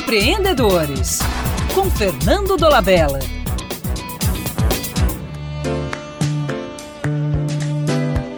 Empreendedores, com Fernando Dolabella.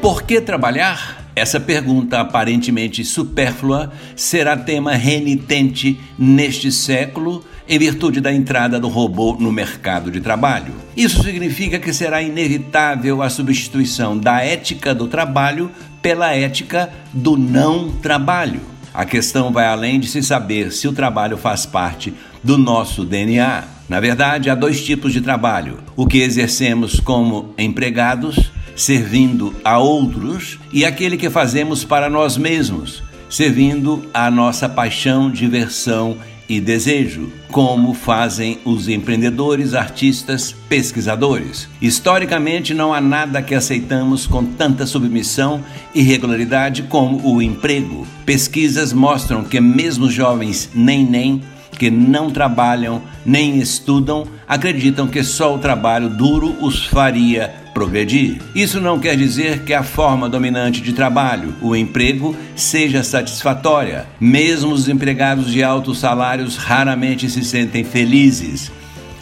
Por que trabalhar? Essa pergunta aparentemente supérflua será tema renitente neste século em virtude da entrada do robô no mercado de trabalho. Isso significa que será inevitável a substituição da ética do trabalho pela ética do não trabalho. A questão vai além de se saber se o trabalho faz parte do nosso DNA. Na verdade, há dois tipos de trabalho: o que exercemos como empregados, servindo a outros, e aquele que fazemos para nós mesmos, servindo a nossa paixão, diversão e desejo, como fazem os empreendedores, artistas, pesquisadores. Historicamente, não há nada que aceitamos com tanta submissão e regularidade como o emprego. Pesquisas mostram que mesmo jovens nem nem que não trabalham nem estudam acreditam que só o trabalho duro os faria progredir. Isso não quer dizer que a forma dominante de trabalho, o emprego, seja satisfatória. Mesmo os empregados de altos salários raramente se sentem felizes.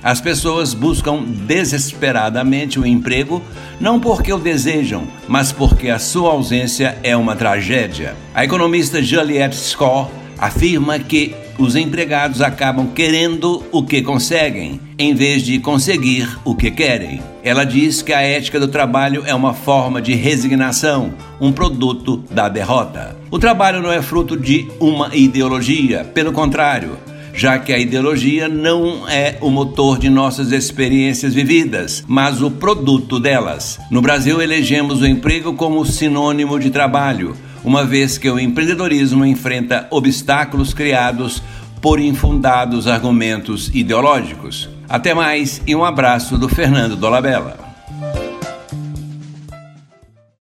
As pessoas buscam desesperadamente o emprego não porque o desejam, mas porque a sua ausência é uma tragédia. A economista Juliette Score afirma que os empregados acabam querendo o que conseguem, em vez de conseguir o que querem. Ela diz que a ética do trabalho é uma forma de resignação, um produto da derrota. O trabalho não é fruto de uma ideologia, pelo contrário, já que a ideologia não é o motor de nossas experiências vividas, mas o produto delas. No Brasil, elegemos o emprego como sinônimo de trabalho uma vez que o empreendedorismo enfrenta obstáculos criados por infundados argumentos ideológicos. Até mais e um abraço do Fernando Dolabella.